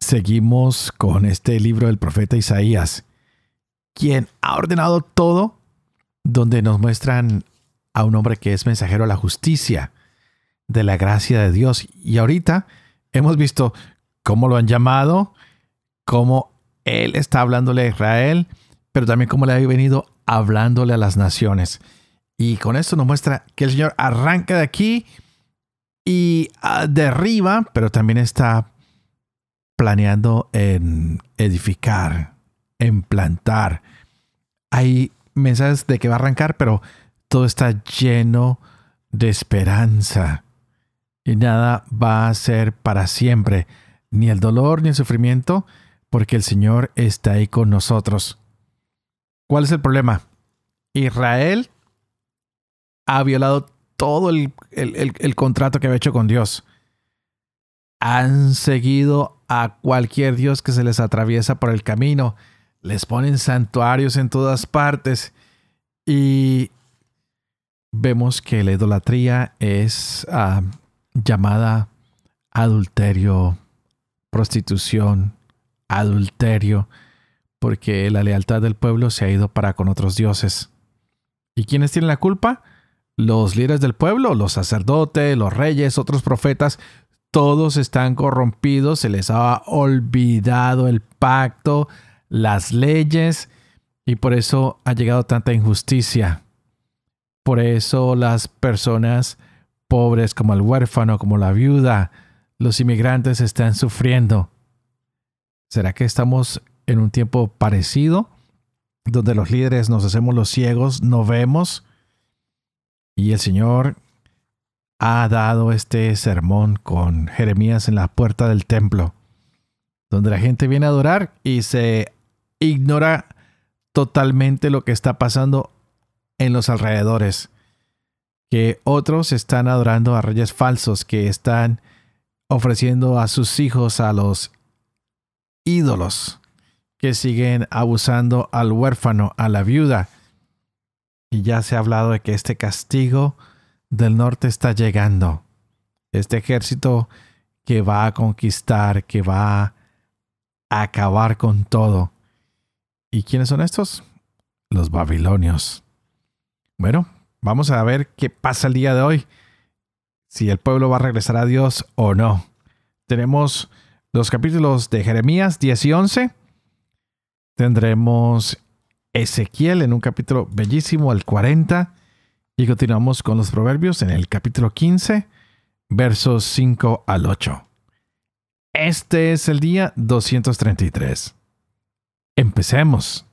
Seguimos con este libro del profeta Isaías, quien ha ordenado todo, donde nos muestran a un hombre que es mensajero a la justicia, de la gracia de Dios. Y ahorita hemos visto cómo lo han llamado, cómo él está hablándole a Israel, pero también cómo le ha venido hablándole a las naciones. Y con esto nos muestra que el Señor arranca de aquí y ah, derriba, pero también está planeando en edificar, en plantar. Hay mensajes de que va a arrancar, pero todo está lleno de esperanza. Y nada va a ser para siempre, ni el dolor ni el sufrimiento, porque el Señor está ahí con nosotros. ¿Cuál es el problema? Israel ha violado todo el, contrato que había hecho con Dios. Han seguido a cualquier Dios que se les atraviesa por el camino. Les ponen santuarios en todas partes. Y vemos que la idolatría es ah, llamada adulterio, prostitución, adulterio, porque la lealtad del pueblo se ha ido para con otros dioses. ¿Y quiénes tienen la culpa? los líderes del pueblo, los sacerdotes, los reyes, otros profetas, todos están corrompidos, se les ha olvidado el pacto, las leyes, y por eso ha llegado tanta injusticia. Por eso las personas pobres como el huérfano, como la viuda, los inmigrantes están sufriendo. ¿Será que estamos en un tiempo parecido, donde los líderes nos hacemos los ciegos, no vemos? Y el Señor ha dado este sermón con Jeremías en la puerta del templo, donde la gente viene a adorar y se ignora totalmente lo que está pasando en los alrededores. Que otros están adorando a reyes falsos, que están ofreciendo a sus hijos a los ídolos, que siguen abusando al huérfano, a la viuda, y ya se ha hablado de que este castigo del norte está llegando. Este ejército que va a conquistar, que va a acabar con todo. ¿Y quiénes son estos? Los babilonios. Bueno, vamos a ver qué pasa el día de hoy. Si el pueblo va a regresar a Dios o no. Tenemos los capítulos de Jeremías 10 y 11. Tendremos Ezequiel en un capítulo bellísimo, el 40. Y continuamos con los proverbios en el capítulo 15, versos 5 al 8. Este es el día 233. Empecemos.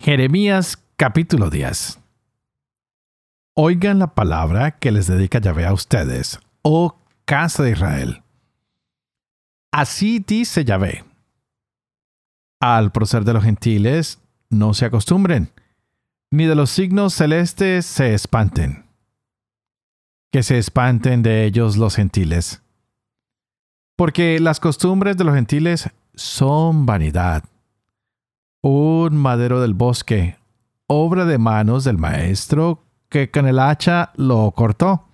Jeremías capítulo 10. Oigan la palabra que les dedica Yahvé a ustedes, oh casa de Israel. Así dice Yahvé. Al proceder de los gentiles, no se acostumbren, ni de los signos celestes se espanten. Que se espanten de ellos los gentiles. Porque las costumbres de los gentiles son vanidad. Un madero del bosque, obra de manos del maestro que con el hacha lo cortó,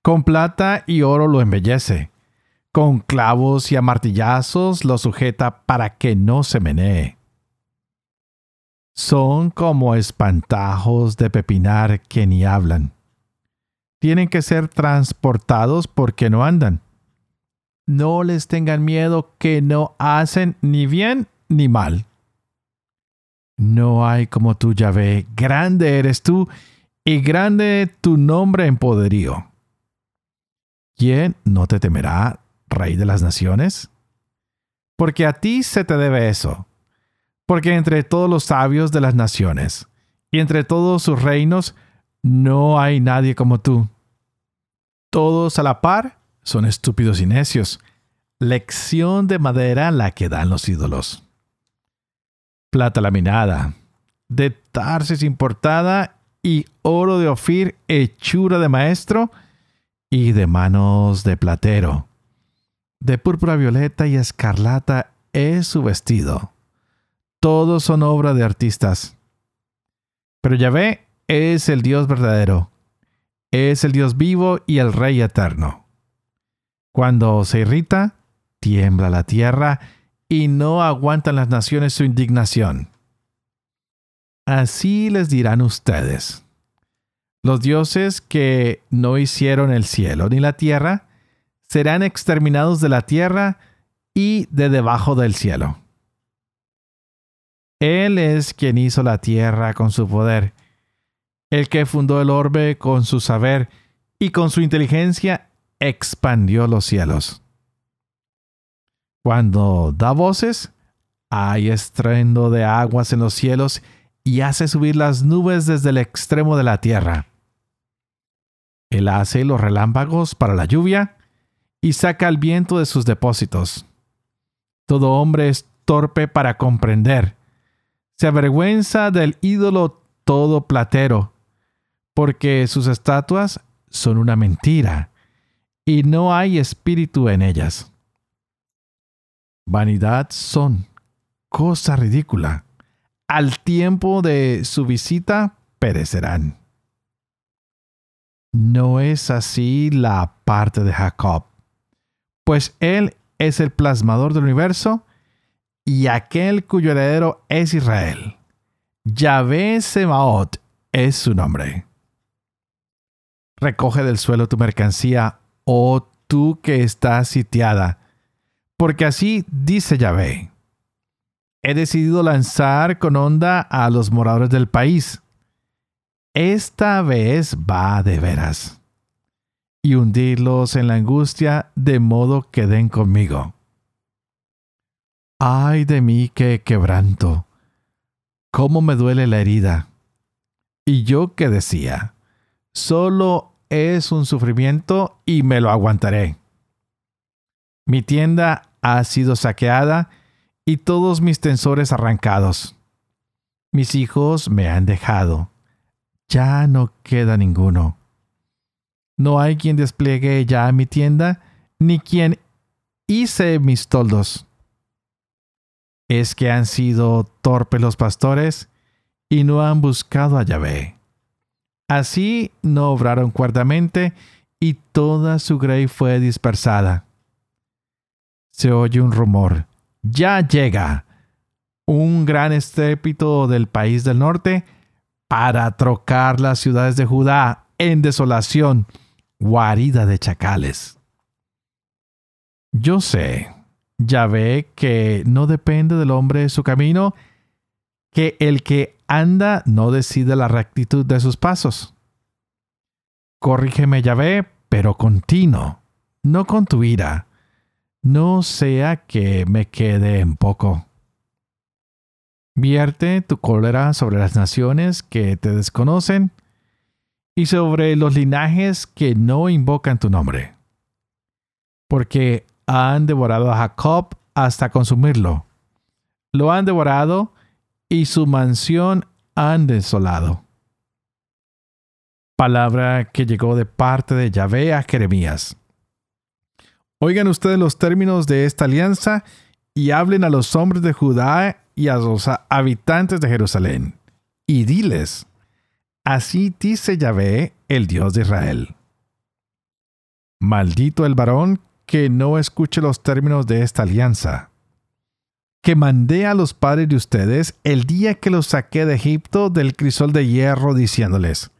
con plata y oro lo embellece con clavos y amartillazos lo sujeta para que no se menee. Son como espantajos de pepinar que ni hablan. Tienen que ser transportados porque no andan. No les tengan miedo que no hacen ni bien ni mal. No hay como tú, Yahvé, grande eres tú y grande tu nombre en poderío. ¿Quién no te temerá Rey de las Naciones? Porque a ti se te debe eso. Porque entre todos los sabios de las naciones y entre todos sus reinos no hay nadie como tú. Todos a la par son estúpidos y necios. Lección de madera la que dan los ídolos. Plata laminada, de Tarsis importada y oro de Ofir, hechura de maestro y de manos de platero. De púrpura violeta y escarlata es su vestido. Todos son obra de artistas. Pero Yahvé es el Dios verdadero, es el Dios vivo y el Rey eterno. Cuando se irrita, tiembla la tierra y no aguantan las naciones su indignación. Así les dirán ustedes. Los dioses que no hicieron el cielo ni la tierra serán exterminados de la tierra y de debajo del cielo. Él es quien hizo la tierra con su poder, el que fundó el orbe con su saber y con su inteligencia expandió los cielos. Cuando da voces, hay estruendo de aguas en los cielos y hace subir las nubes desde el extremo de la tierra. Él hace los relámpagos para la lluvia y saca el viento de sus depósitos. Todo hombre es torpe para comprender. Se avergüenza del ídolo todo platero, porque sus estatuas son una mentira, y no hay espíritu en ellas. Vanidad son, cosa ridícula al tiempo de su visita perecerán. No es así la parte de Jacob, pues él es el plasmador del universo y aquel cuyo heredero es Israel. Yahvé Semaot es su nombre. Recoge del suelo tu mercancía, oh tú que estás sitiada, porque así dice Yahvé he decidido lanzar con onda a los moradores del país. Esta vez va de veras. Y hundirlos en la angustia de modo que den conmigo. Ay de mí que quebranto. Cómo me duele la herida. Y yo que decía, solo es un sufrimiento y me lo aguantaré. Mi tienda ha sido saqueada y todos mis tensores arrancados. Mis hijos me han dejado. Ya no queda ninguno. No hay quien despliegue ya mi tienda, ni quien hice mis toldos. Es que han sido torpes los pastores y no han buscado a Yahvé. Así no obraron cuerdamente y toda su grey fue dispersada. Se oye un rumor ya llega un gran estrépito del país del norte para trocar las ciudades de Judá en desolación, guarida de chacales. Yo sé, ya ve que no depende del hombre su camino, que el que anda no decide la rectitud de sus pasos. Corrígeme, Yahvé, pero continuo, no con tu ira, no sea que me quede en poco. Vierte tu cólera sobre las naciones que te desconocen y sobre los linajes que no invocan tu nombre. Porque han devorado a Jacob hasta consumirlo. Lo han devorado y su mansión han desolado. Palabra que llegó de parte de Yahvé a Jeremías. Oigan ustedes los términos de esta alianza y hablen a los hombres de Judá y a los habitantes de Jerusalén. Y diles, así dice Yahvé, el Dios de Israel. Maldito el varón que no escuche los términos de esta alianza, que mandé a los padres de ustedes el día que los saqué de Egipto del crisol de hierro, diciéndoles,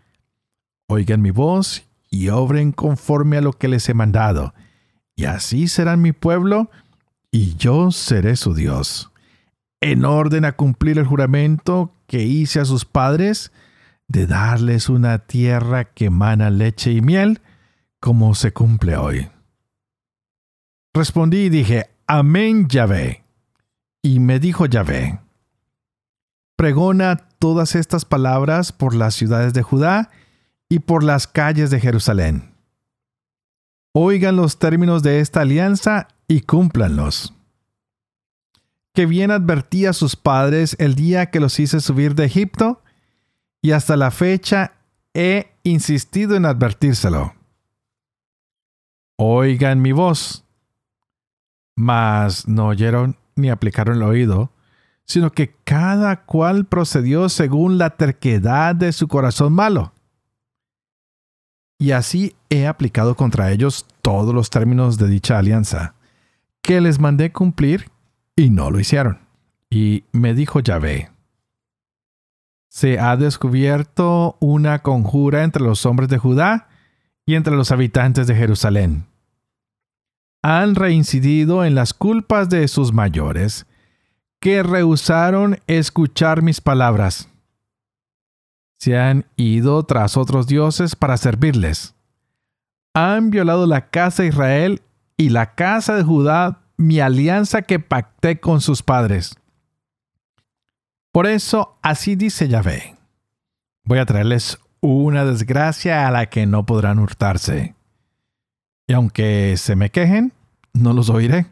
Oigan mi voz y obren conforme a lo que les he mandado, y así serán mi pueblo, y yo seré su Dios. En orden a cumplir el juramento que hice a sus padres, de darles una tierra que emana leche y miel, como se cumple hoy. Respondí y dije, Amén Yahvé. Y me dijo Yahvé, pregona todas estas palabras por las ciudades de Judá y por las calles de Jerusalén oigan los términos de esta alianza y cúmplanlos. Que bien advertí a sus padres el día que los hice subir de Egipto, y hasta la fecha he insistido en advertírselo. Oigan mi voz. Mas no oyeron ni aplicaron el oído, sino que cada cual procedió según la terquedad de su corazón malo. Y así he aplicado contra ellos todos los términos de dicha alianza, que les mandé cumplir y no lo hicieron. Y me dijo Yahvé, se ha descubierto una conjura entre los hombres de Judá y entre los habitantes de Jerusalén. Han reincidido en las culpas de sus mayores, que rehusaron escuchar mis palabras. Se han ido tras otros dioses para servirles. Han violado la casa de Israel y la casa de Judá, mi alianza que pacté con sus padres. Por eso así dice Yahvé. Voy a traerles una desgracia a la que no podrán hurtarse. Y aunque se me quejen, no los oiré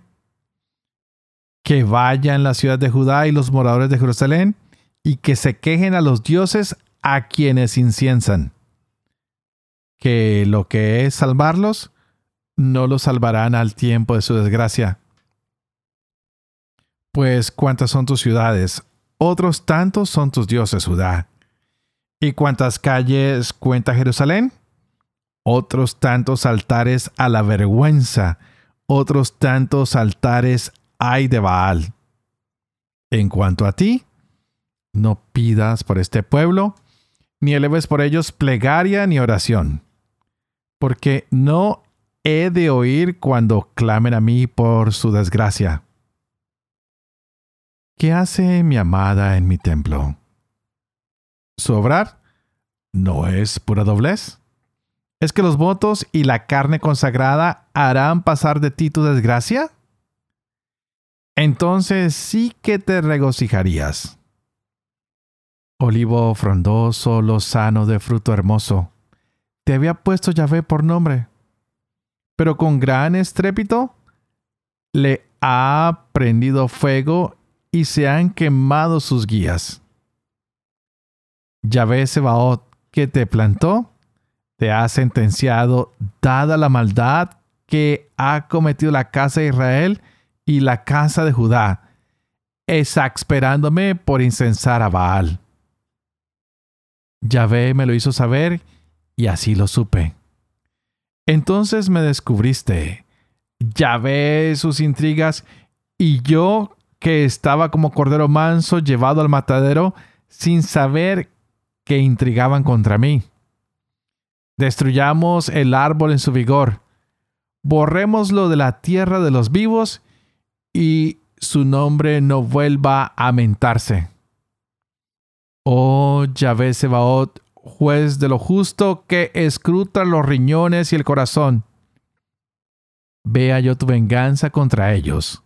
que vayan la ciudad de Judá y los moradores de Jerusalén y que se quejen a los dioses a quienes inciensan. Que lo que es salvarlos, no los salvarán al tiempo de su desgracia. Pues cuántas son tus ciudades, otros tantos son tus dioses, Judá. ¿Y cuántas calles cuenta Jerusalén? Otros tantos altares a la vergüenza, otros tantos altares ay de Baal. En cuanto a ti, no pidas por este pueblo, ni eleves por ellos plegaria ni oración, porque no he de oír cuando clamen a mí por su desgracia. ¿Qué hace mi amada en mi templo? ¿Su obrar no es pura doblez? ¿Es que los votos y la carne consagrada harán pasar de ti tu desgracia? entonces sí que te regocijarías. Olivo frondoso, lozano de fruto hermoso, te había puesto Yahvé por nombre, pero con gran estrépito le ha prendido fuego y se han quemado sus guías. Yahvé Sebaot, que te plantó, te ha sentenciado, dada la maldad que ha cometido la casa de Israel, y la casa de Judá, exasperándome por incensar a Baal. Yahvé me lo hizo saber y así lo supe. Entonces me descubriste, Yahvé sus intrigas y yo que estaba como cordero manso llevado al matadero sin saber que intrigaban contra mí. Destruyamos el árbol en su vigor, borrémoslo de la tierra de los vivos y su nombre no vuelva a mentarse. Oh Yahvé Sebaot, juez de lo justo que escruta los riñones y el corazón. Vea yo tu venganza contra ellos,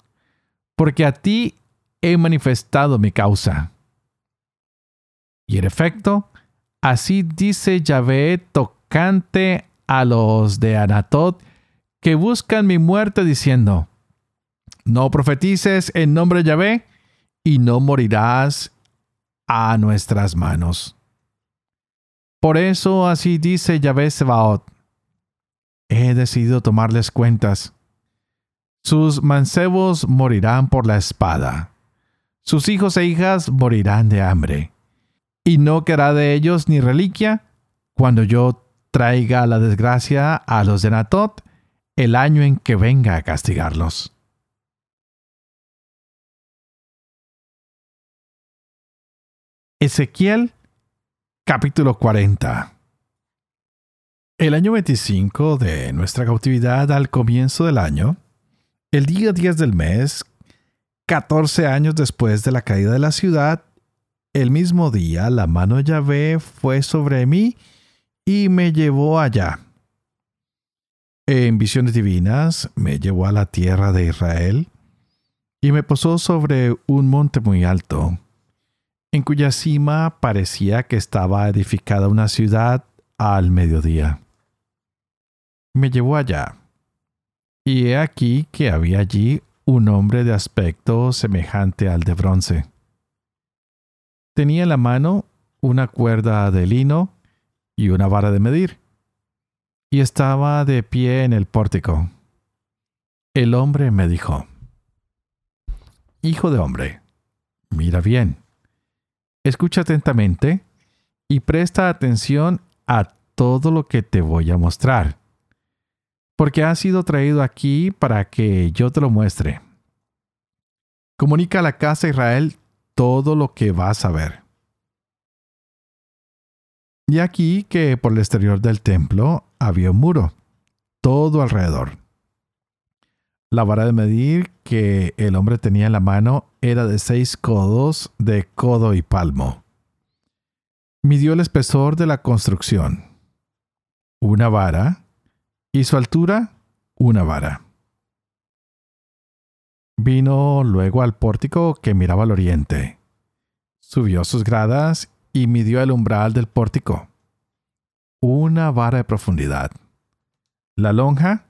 porque a ti he manifestado mi causa. Y en efecto, así dice Yahvé tocante a los de Anatot que buscan mi muerte diciendo, no profetices en nombre de Yahvé y no morirás a nuestras manos. Por eso así dice Yahvé Sebaot. He decidido tomarles cuentas. Sus mancebos morirán por la espada. Sus hijos e hijas morirán de hambre. Y no quedará de ellos ni reliquia cuando yo traiga la desgracia a los de Natot el año en que venga a castigarlos. Ezequiel capítulo 40 El año 25 de nuestra cautividad al comienzo del año, el día 10 del mes, 14 años después de la caída de la ciudad, el mismo día la mano Yahvé fue sobre mí y me llevó allá. En visiones divinas me llevó a la tierra de Israel y me posó sobre un monte muy alto en cuya cima parecía que estaba edificada una ciudad al mediodía. Me llevó allá, Y he aquí que había allí un hombre de aspecto semejante al de bronce. Tenía en la mano una cuerda de lino y una vara de medir, y estaba de pie en el pórtico. El hombre me dijo, Hijo de hombre, mira bien, escucha atentamente y presta atención a todo lo que te voy a mostrar porque ha sido traído aquí para que yo te lo muestre. Comunica a la casa de Israel todo lo que vas a ver. Y aquí que por el exterior del templo había un muro, todo alrededor. La vara de medir que el hombre tenía en la mano era de seis codos de codo y palmo. Midió el espesor de la construcción. Una vara y su altura una vara. Vino luego al pórtico que miraba al oriente. Subió sus gradas y midió el umbral del pórtico. Una vara de profundidad. La lonja,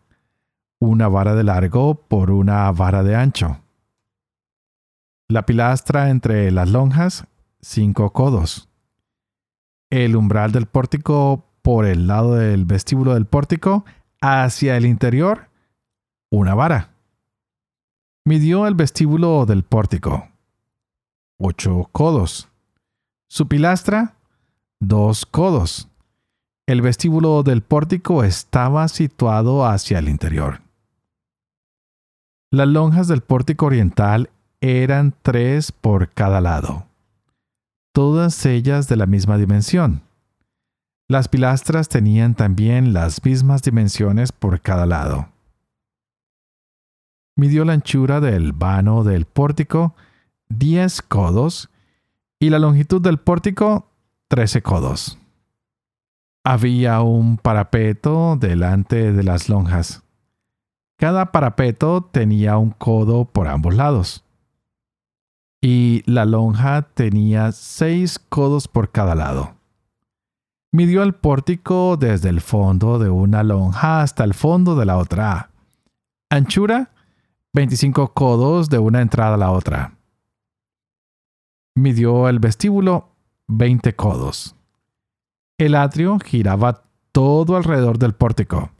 una vara de largo por una vara de ancho. La pilastra entre las lonjas, cinco codos. El umbral del pórtico por el lado del vestíbulo del pórtico, hacia el interior una vara. Midió el vestíbulo del pórtico. Ocho codos. Su pilastra, dos codos. El vestíbulo del pórtico estaba situado hacia el interior. Las lonjas del pórtico oriental eran tres por cada lado, todas ellas de la misma dimensión. Las pilastras tenían también las mismas dimensiones por cada lado. Midió la anchura del vano del pórtico 10 codos y la longitud del pórtico 13 codos. Había un parapeto delante de las lonjas. Cada parapeto tenía un codo por ambos lados. Y la lonja tenía seis codos por cada lado midió el pórtico desde el fondo de una lonja hasta el fondo de la otra. Anchura, 25 codos de una entrada a la otra. Midió el vestíbulo, 20 codos. El atrio giraba todo alrededor del pórtico.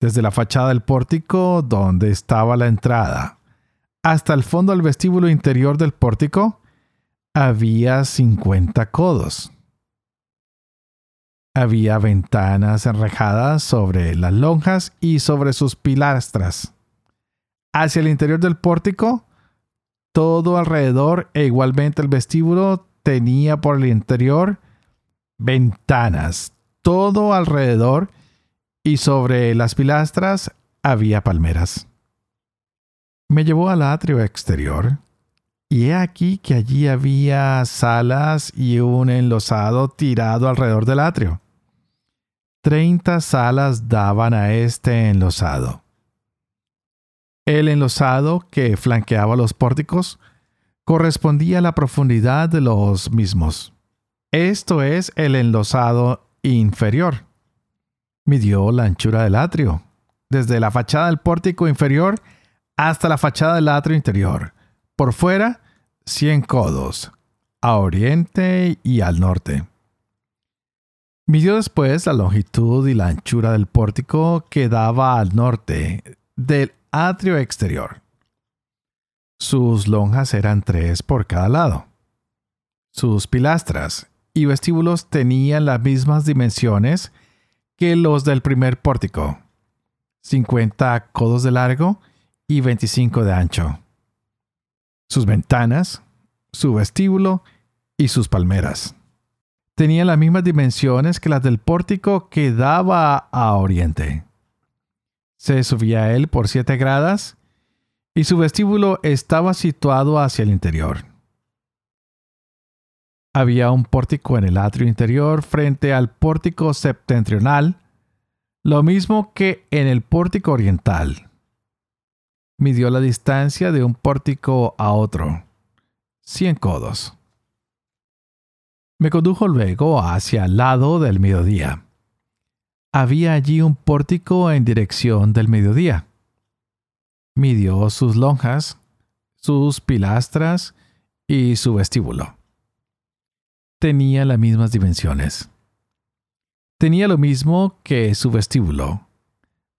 Desde la fachada del pórtico, donde estaba la entrada, hasta el fondo del vestíbulo interior del pórtico, había 50 codos. Había ventanas enrejadas sobre las lonjas y sobre sus pilastras. Hacia el interior del pórtico, todo alrededor e igualmente el vestíbulo tenía por el interior ventanas, todo alrededor y sobre las pilastras había palmeras. Me llevó al atrio exterior y he aquí que allí había salas y un enlosado tirado alrededor del atrio. Treinta salas daban a este enlosado. El enlosado que flanqueaba los pórticos correspondía a la profundidad de los mismos. Esto es el enlosado inferior. Midió la anchura del atrio, desde la fachada del pórtico inferior hasta la fachada del atrio interior. Por fuera, cien codos, a oriente y al norte. Midió después la longitud y la anchura del pórtico que daba al norte del atrio exterior. Sus lonjas eran tres por cada lado. Sus pilastras y vestíbulos tenían las mismas dimensiones que los del primer pórtico, 50 codos de largo y 25 de ancho. Sus ventanas, su vestíbulo y sus palmeras tenía las mismas dimensiones que las del pórtico que daba a oriente. Se subía a él por siete gradas y su vestíbulo estaba situado hacia el interior. Había un pórtico en el atrio interior frente al pórtico septentrional, lo mismo que en el pórtico oriental. Midió la distancia de un pórtico a otro, cien codos. Me condujo luego hacia el lado del mediodía. había allí un pórtico en dirección del mediodía. Midió sus lonjas, sus pilastras y su vestíbulo. Tenía las mismas dimensiones. Tenía lo mismo que su vestíbulo.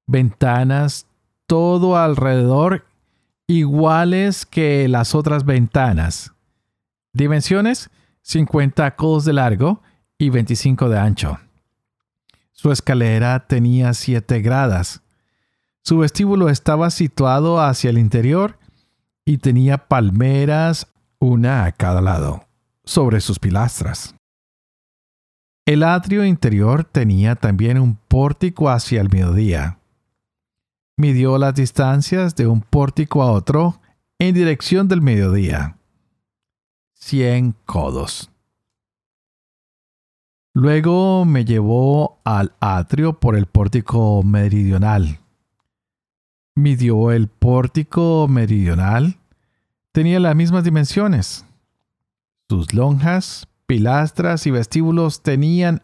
Ventanas todo alrededor iguales que las otras ventanas. Dimensiones 50 codos de largo y 25 de ancho. Su escalera tenía 7 gradas. Su vestíbulo estaba situado hacia el interior y tenía palmeras, una a cada lado, sobre sus pilastras. El atrio interior tenía también un pórtico hacia el mediodía. Midió las distancias de un pórtico a otro en dirección del mediodía. Cien codos. Luego me llevó al atrio por el pórtico meridional. Midió el pórtico meridional. Tenía las mismas dimensiones. Sus lonjas, pilastras y vestíbulos tenían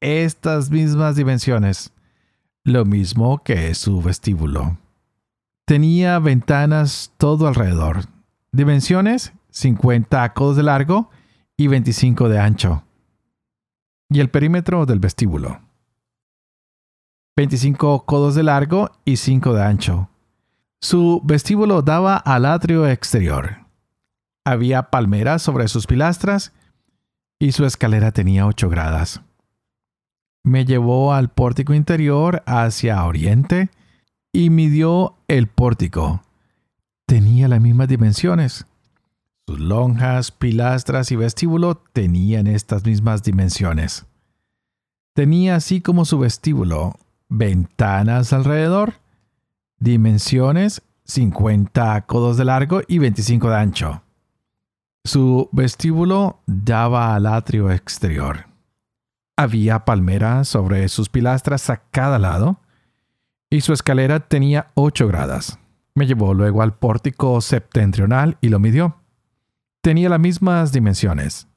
estas mismas dimensiones, lo mismo que su vestíbulo. Tenía ventanas todo alrededor. Dimensiones 50 codos de largo y 25 de ancho y el perímetro del vestíbulo. 25 codos de largo y 5 de ancho. Su vestíbulo daba al atrio exterior. Había palmeras sobre sus pilastras y su escalera tenía 8 gradas. Me llevó al pórtico interior hacia oriente y midió el pórtico. Tenía las mismas dimensiones. Sus lonjas, pilastras y vestíbulo tenían estas mismas dimensiones. Tenía así como su vestíbulo ventanas alrededor, dimensiones 50 codos de largo y 25 de ancho. Su vestíbulo daba al atrio exterior. Había palmeras sobre sus pilastras a cada lado y su escalera tenía 8 gradas. Me llevó luego al pórtico septentrional y lo midió tenía las mismas dimensiones.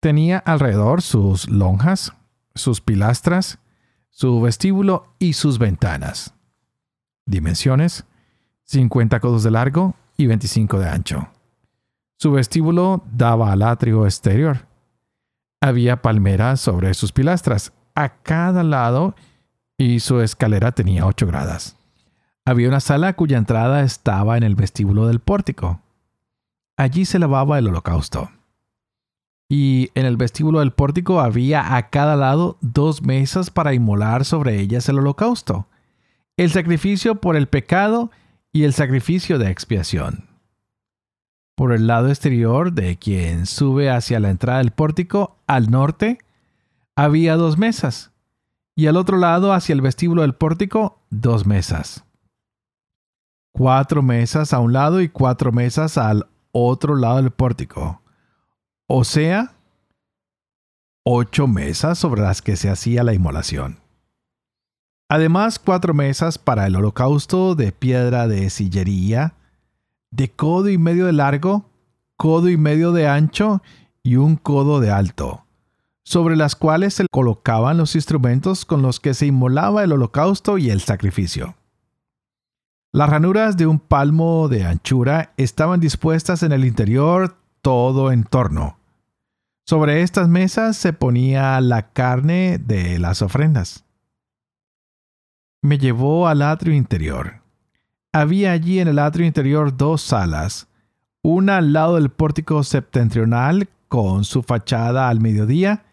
Tenía alrededor sus lonjas, sus pilastras, su vestíbulo y sus ventanas. Dimensiones 50 codos de largo y 25 de ancho. Su vestíbulo daba al atrio exterior. Había palmeras sobre sus pilastras a cada lado y su escalera tenía 8 gradas. Había una sala cuya entrada estaba en el vestíbulo del pórtico. Allí se lavaba el holocausto. Y en el vestíbulo del pórtico había a cada lado dos mesas para inmolar sobre ellas el holocausto, el sacrificio por el pecado y el sacrificio de expiación. Por el lado exterior de quien sube hacia la entrada del pórtico, al norte, había dos mesas, y al otro lado, hacia el vestíbulo del pórtico, dos mesas. Cuatro mesas a un lado y cuatro mesas al otro lado del pórtico. O sea, ocho mesas sobre las que se hacía la inmolación. Además, cuatro mesas para el holocausto de piedra de sillería, de codo y medio de largo, codo y medio de ancho y un codo de alto, sobre las cuales se colocaban los instrumentos con los que se inmolaba el holocausto y el sacrificio. Las ranuras de un palmo de anchura estaban dispuestas en el interior todo en torno. Sobre estas mesas se ponía la carne de las ofrendas. Me llevó al atrio interior. Había allí en el atrio interior dos salas, una al lado del pórtico septentrional con su fachada al mediodía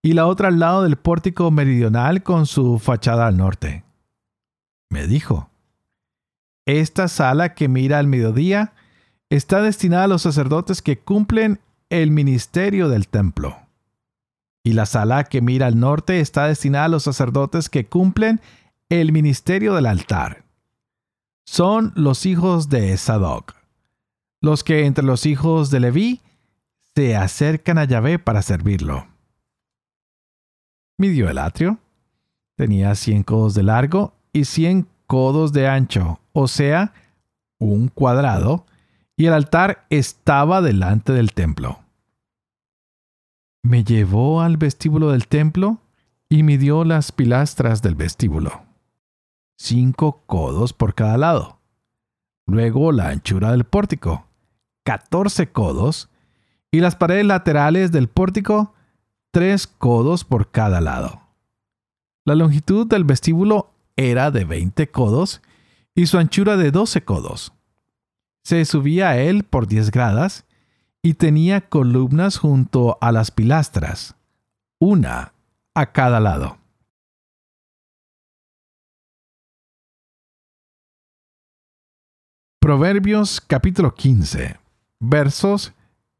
y la otra al lado del pórtico meridional con su fachada al norte. Me dijo, esta sala que mira al mediodía está destinada a los sacerdotes que cumplen el ministerio del templo. Y la sala que mira al norte está destinada a los sacerdotes que cumplen el ministerio del altar. Son los hijos de Sadoc, los que entre los hijos de Leví se acercan a Yahvé para servirlo. Midió el atrio. Tenía cien codos de largo y cien codos de ancho, o sea, un cuadrado, y el altar estaba delante del templo. Me llevó al vestíbulo del templo y midió las pilastras del vestíbulo. Cinco codos por cada lado. Luego la anchura del pórtico, catorce codos, y las paredes laterales del pórtico, tres codos por cada lado. La longitud del vestíbulo era de 20 codos y su anchura de 12 codos. Se subía a él por 10 gradas y tenía columnas junto a las pilastras, una a cada lado. Proverbios capítulo 15, versos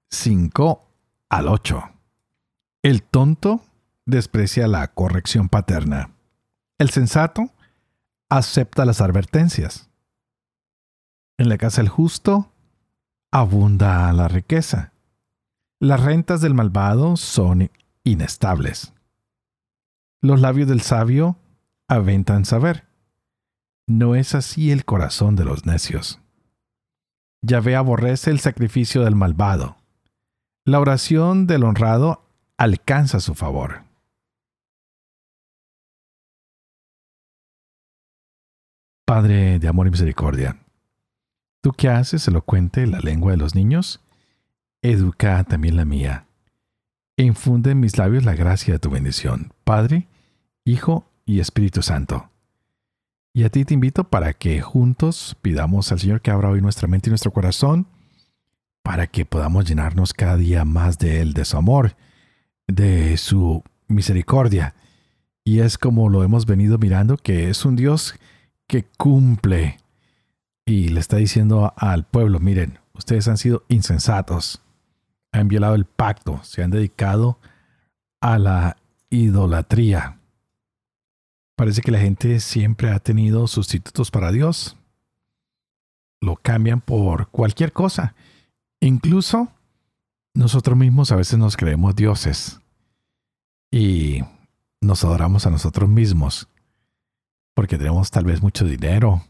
5 al 8. El tonto desprecia la corrección paterna. El sensato acepta las advertencias. En la casa del justo abunda la riqueza. Las rentas del malvado son inestables. Los labios del sabio aventan saber. No es así el corazón de los necios. Yahvé aborrece el sacrificio del malvado. La oración del honrado alcanza su favor. Padre de amor y misericordia, tú que haces elocuente la lengua de los niños, educa también la mía, e infunde en mis labios la gracia de tu bendición, Padre, Hijo y Espíritu Santo. Y a ti te invito para que juntos pidamos al Señor que abra hoy nuestra mente y nuestro corazón, para que podamos llenarnos cada día más de Él, de su amor, de su misericordia. Y es como lo hemos venido mirando, que es un Dios que cumple. Y le está diciendo al pueblo, miren, ustedes han sido insensatos, han violado el pacto, se han dedicado a la idolatría. Parece que la gente siempre ha tenido sustitutos para Dios. Lo cambian por cualquier cosa. Incluso nosotros mismos a veces nos creemos dioses y nos adoramos a nosotros mismos porque tenemos tal vez mucho dinero,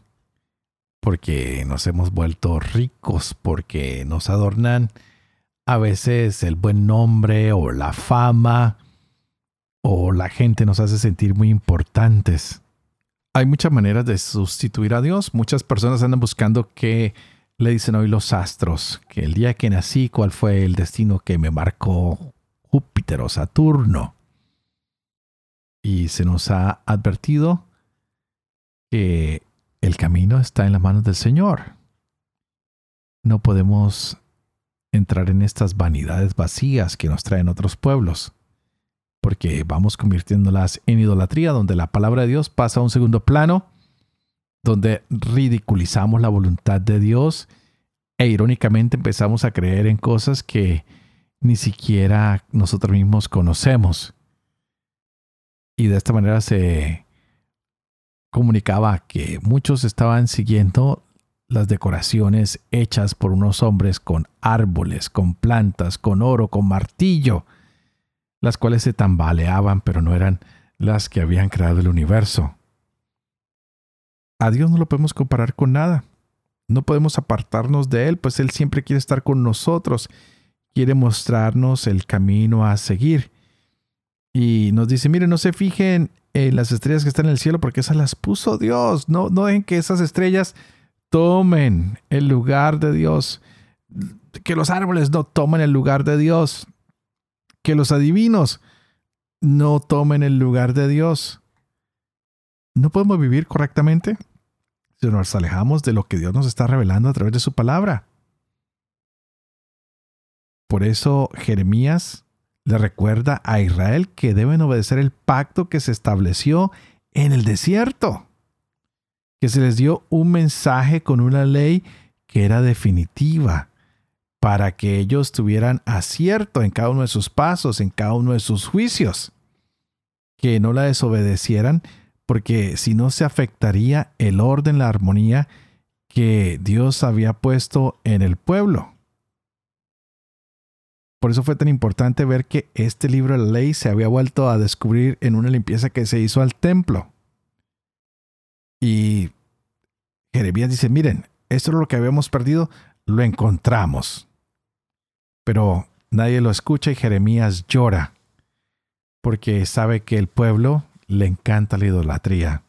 porque nos hemos vuelto ricos, porque nos adornan a veces el buen nombre o la fama, o la gente nos hace sentir muy importantes. Hay muchas maneras de sustituir a Dios. Muchas personas andan buscando qué le dicen hoy los astros, que el día que nací, cuál fue el destino que me marcó Júpiter o Saturno. Y se nos ha advertido que el camino está en las manos del Señor. No podemos entrar en estas vanidades vacías que nos traen otros pueblos, porque vamos convirtiéndolas en idolatría, donde la palabra de Dios pasa a un segundo plano, donde ridiculizamos la voluntad de Dios e irónicamente empezamos a creer en cosas que ni siquiera nosotros mismos conocemos. Y de esta manera se comunicaba que muchos estaban siguiendo las decoraciones hechas por unos hombres con árboles, con plantas, con oro, con martillo, las cuales se tambaleaban, pero no eran las que habían creado el universo. A Dios no lo podemos comparar con nada. No podemos apartarnos de Él, pues Él siempre quiere estar con nosotros, quiere mostrarnos el camino a seguir. Y nos dice, miren, no se fijen en las estrellas que están en el cielo porque esas las puso Dios. No, no dejen que esas estrellas tomen el lugar de Dios. Que los árboles no tomen el lugar de Dios. Que los adivinos no tomen el lugar de Dios. No podemos vivir correctamente si nos alejamos de lo que Dios nos está revelando a través de su palabra. Por eso Jeremías le recuerda a Israel que deben obedecer el pacto que se estableció en el desierto, que se les dio un mensaje con una ley que era definitiva para que ellos tuvieran acierto en cada uno de sus pasos, en cada uno de sus juicios, que no la desobedecieran, porque si no se afectaría el orden, la armonía que Dios había puesto en el pueblo. Por eso fue tan importante ver que este libro de la ley se había vuelto a descubrir en una limpieza que se hizo al templo. Y Jeremías dice, miren, esto es lo que habíamos perdido, lo encontramos. Pero nadie lo escucha y Jeremías llora. porque sabe que el pueblo le encanta la idolatría,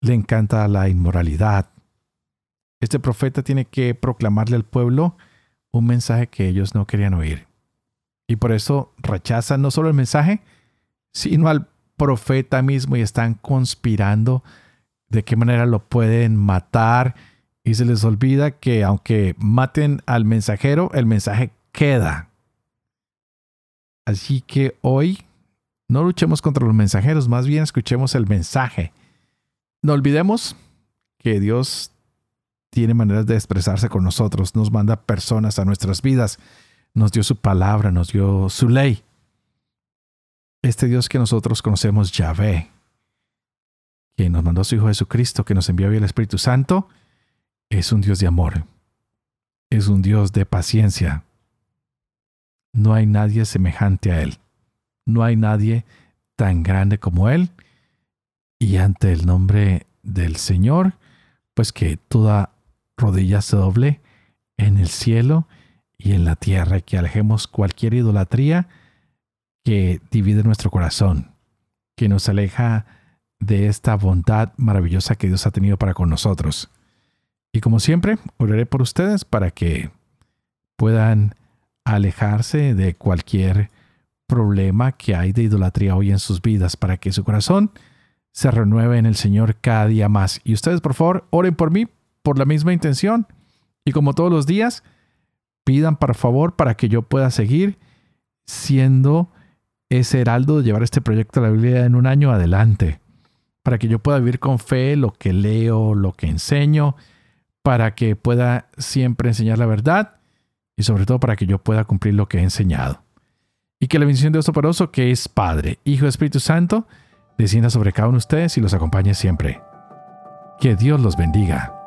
le encanta la inmoralidad. Este profeta tiene que proclamarle al pueblo un mensaje que ellos no querían oír. Y por eso rechazan no solo el mensaje, sino al profeta mismo y están conspirando de qué manera lo pueden matar. Y se les olvida que aunque maten al mensajero, el mensaje queda. Así que hoy no luchemos contra los mensajeros, más bien escuchemos el mensaje. No olvidemos que Dios tiene maneras de expresarse con nosotros, nos manda personas a nuestras vidas, nos dio su palabra, nos dio su ley. Este Dios que nosotros conocemos, Yahvé, que nos mandó a su Hijo Jesucristo, que nos envió el Espíritu Santo, es un Dios de amor, es un Dios de paciencia. No hay nadie semejante a Él, no hay nadie tan grande como Él, y ante el nombre del Señor, pues que toda rodilla doble en el cielo y en la tierra, que alejemos cualquier idolatría que divide nuestro corazón, que nos aleja de esta bondad maravillosa que Dios ha tenido para con nosotros. Y como siempre, oraré por ustedes para que puedan alejarse de cualquier problema que hay de idolatría hoy en sus vidas, para que su corazón se renueve en el Señor cada día más. Y ustedes, por favor, oren por mí por la misma intención. Y como todos los días, pidan por favor para que yo pueda seguir siendo ese heraldo de llevar este proyecto a la Biblia en un año adelante para que yo pueda vivir con fe lo que leo, lo que enseño, para que pueda siempre enseñar la verdad y sobre todo para que yo pueda cumplir lo que he enseñado. Y que la bendición de Dios Toporoso, que es Padre, Hijo Espíritu Santo, descienda sobre cada uno de ustedes y los acompañe siempre. Que Dios los bendiga.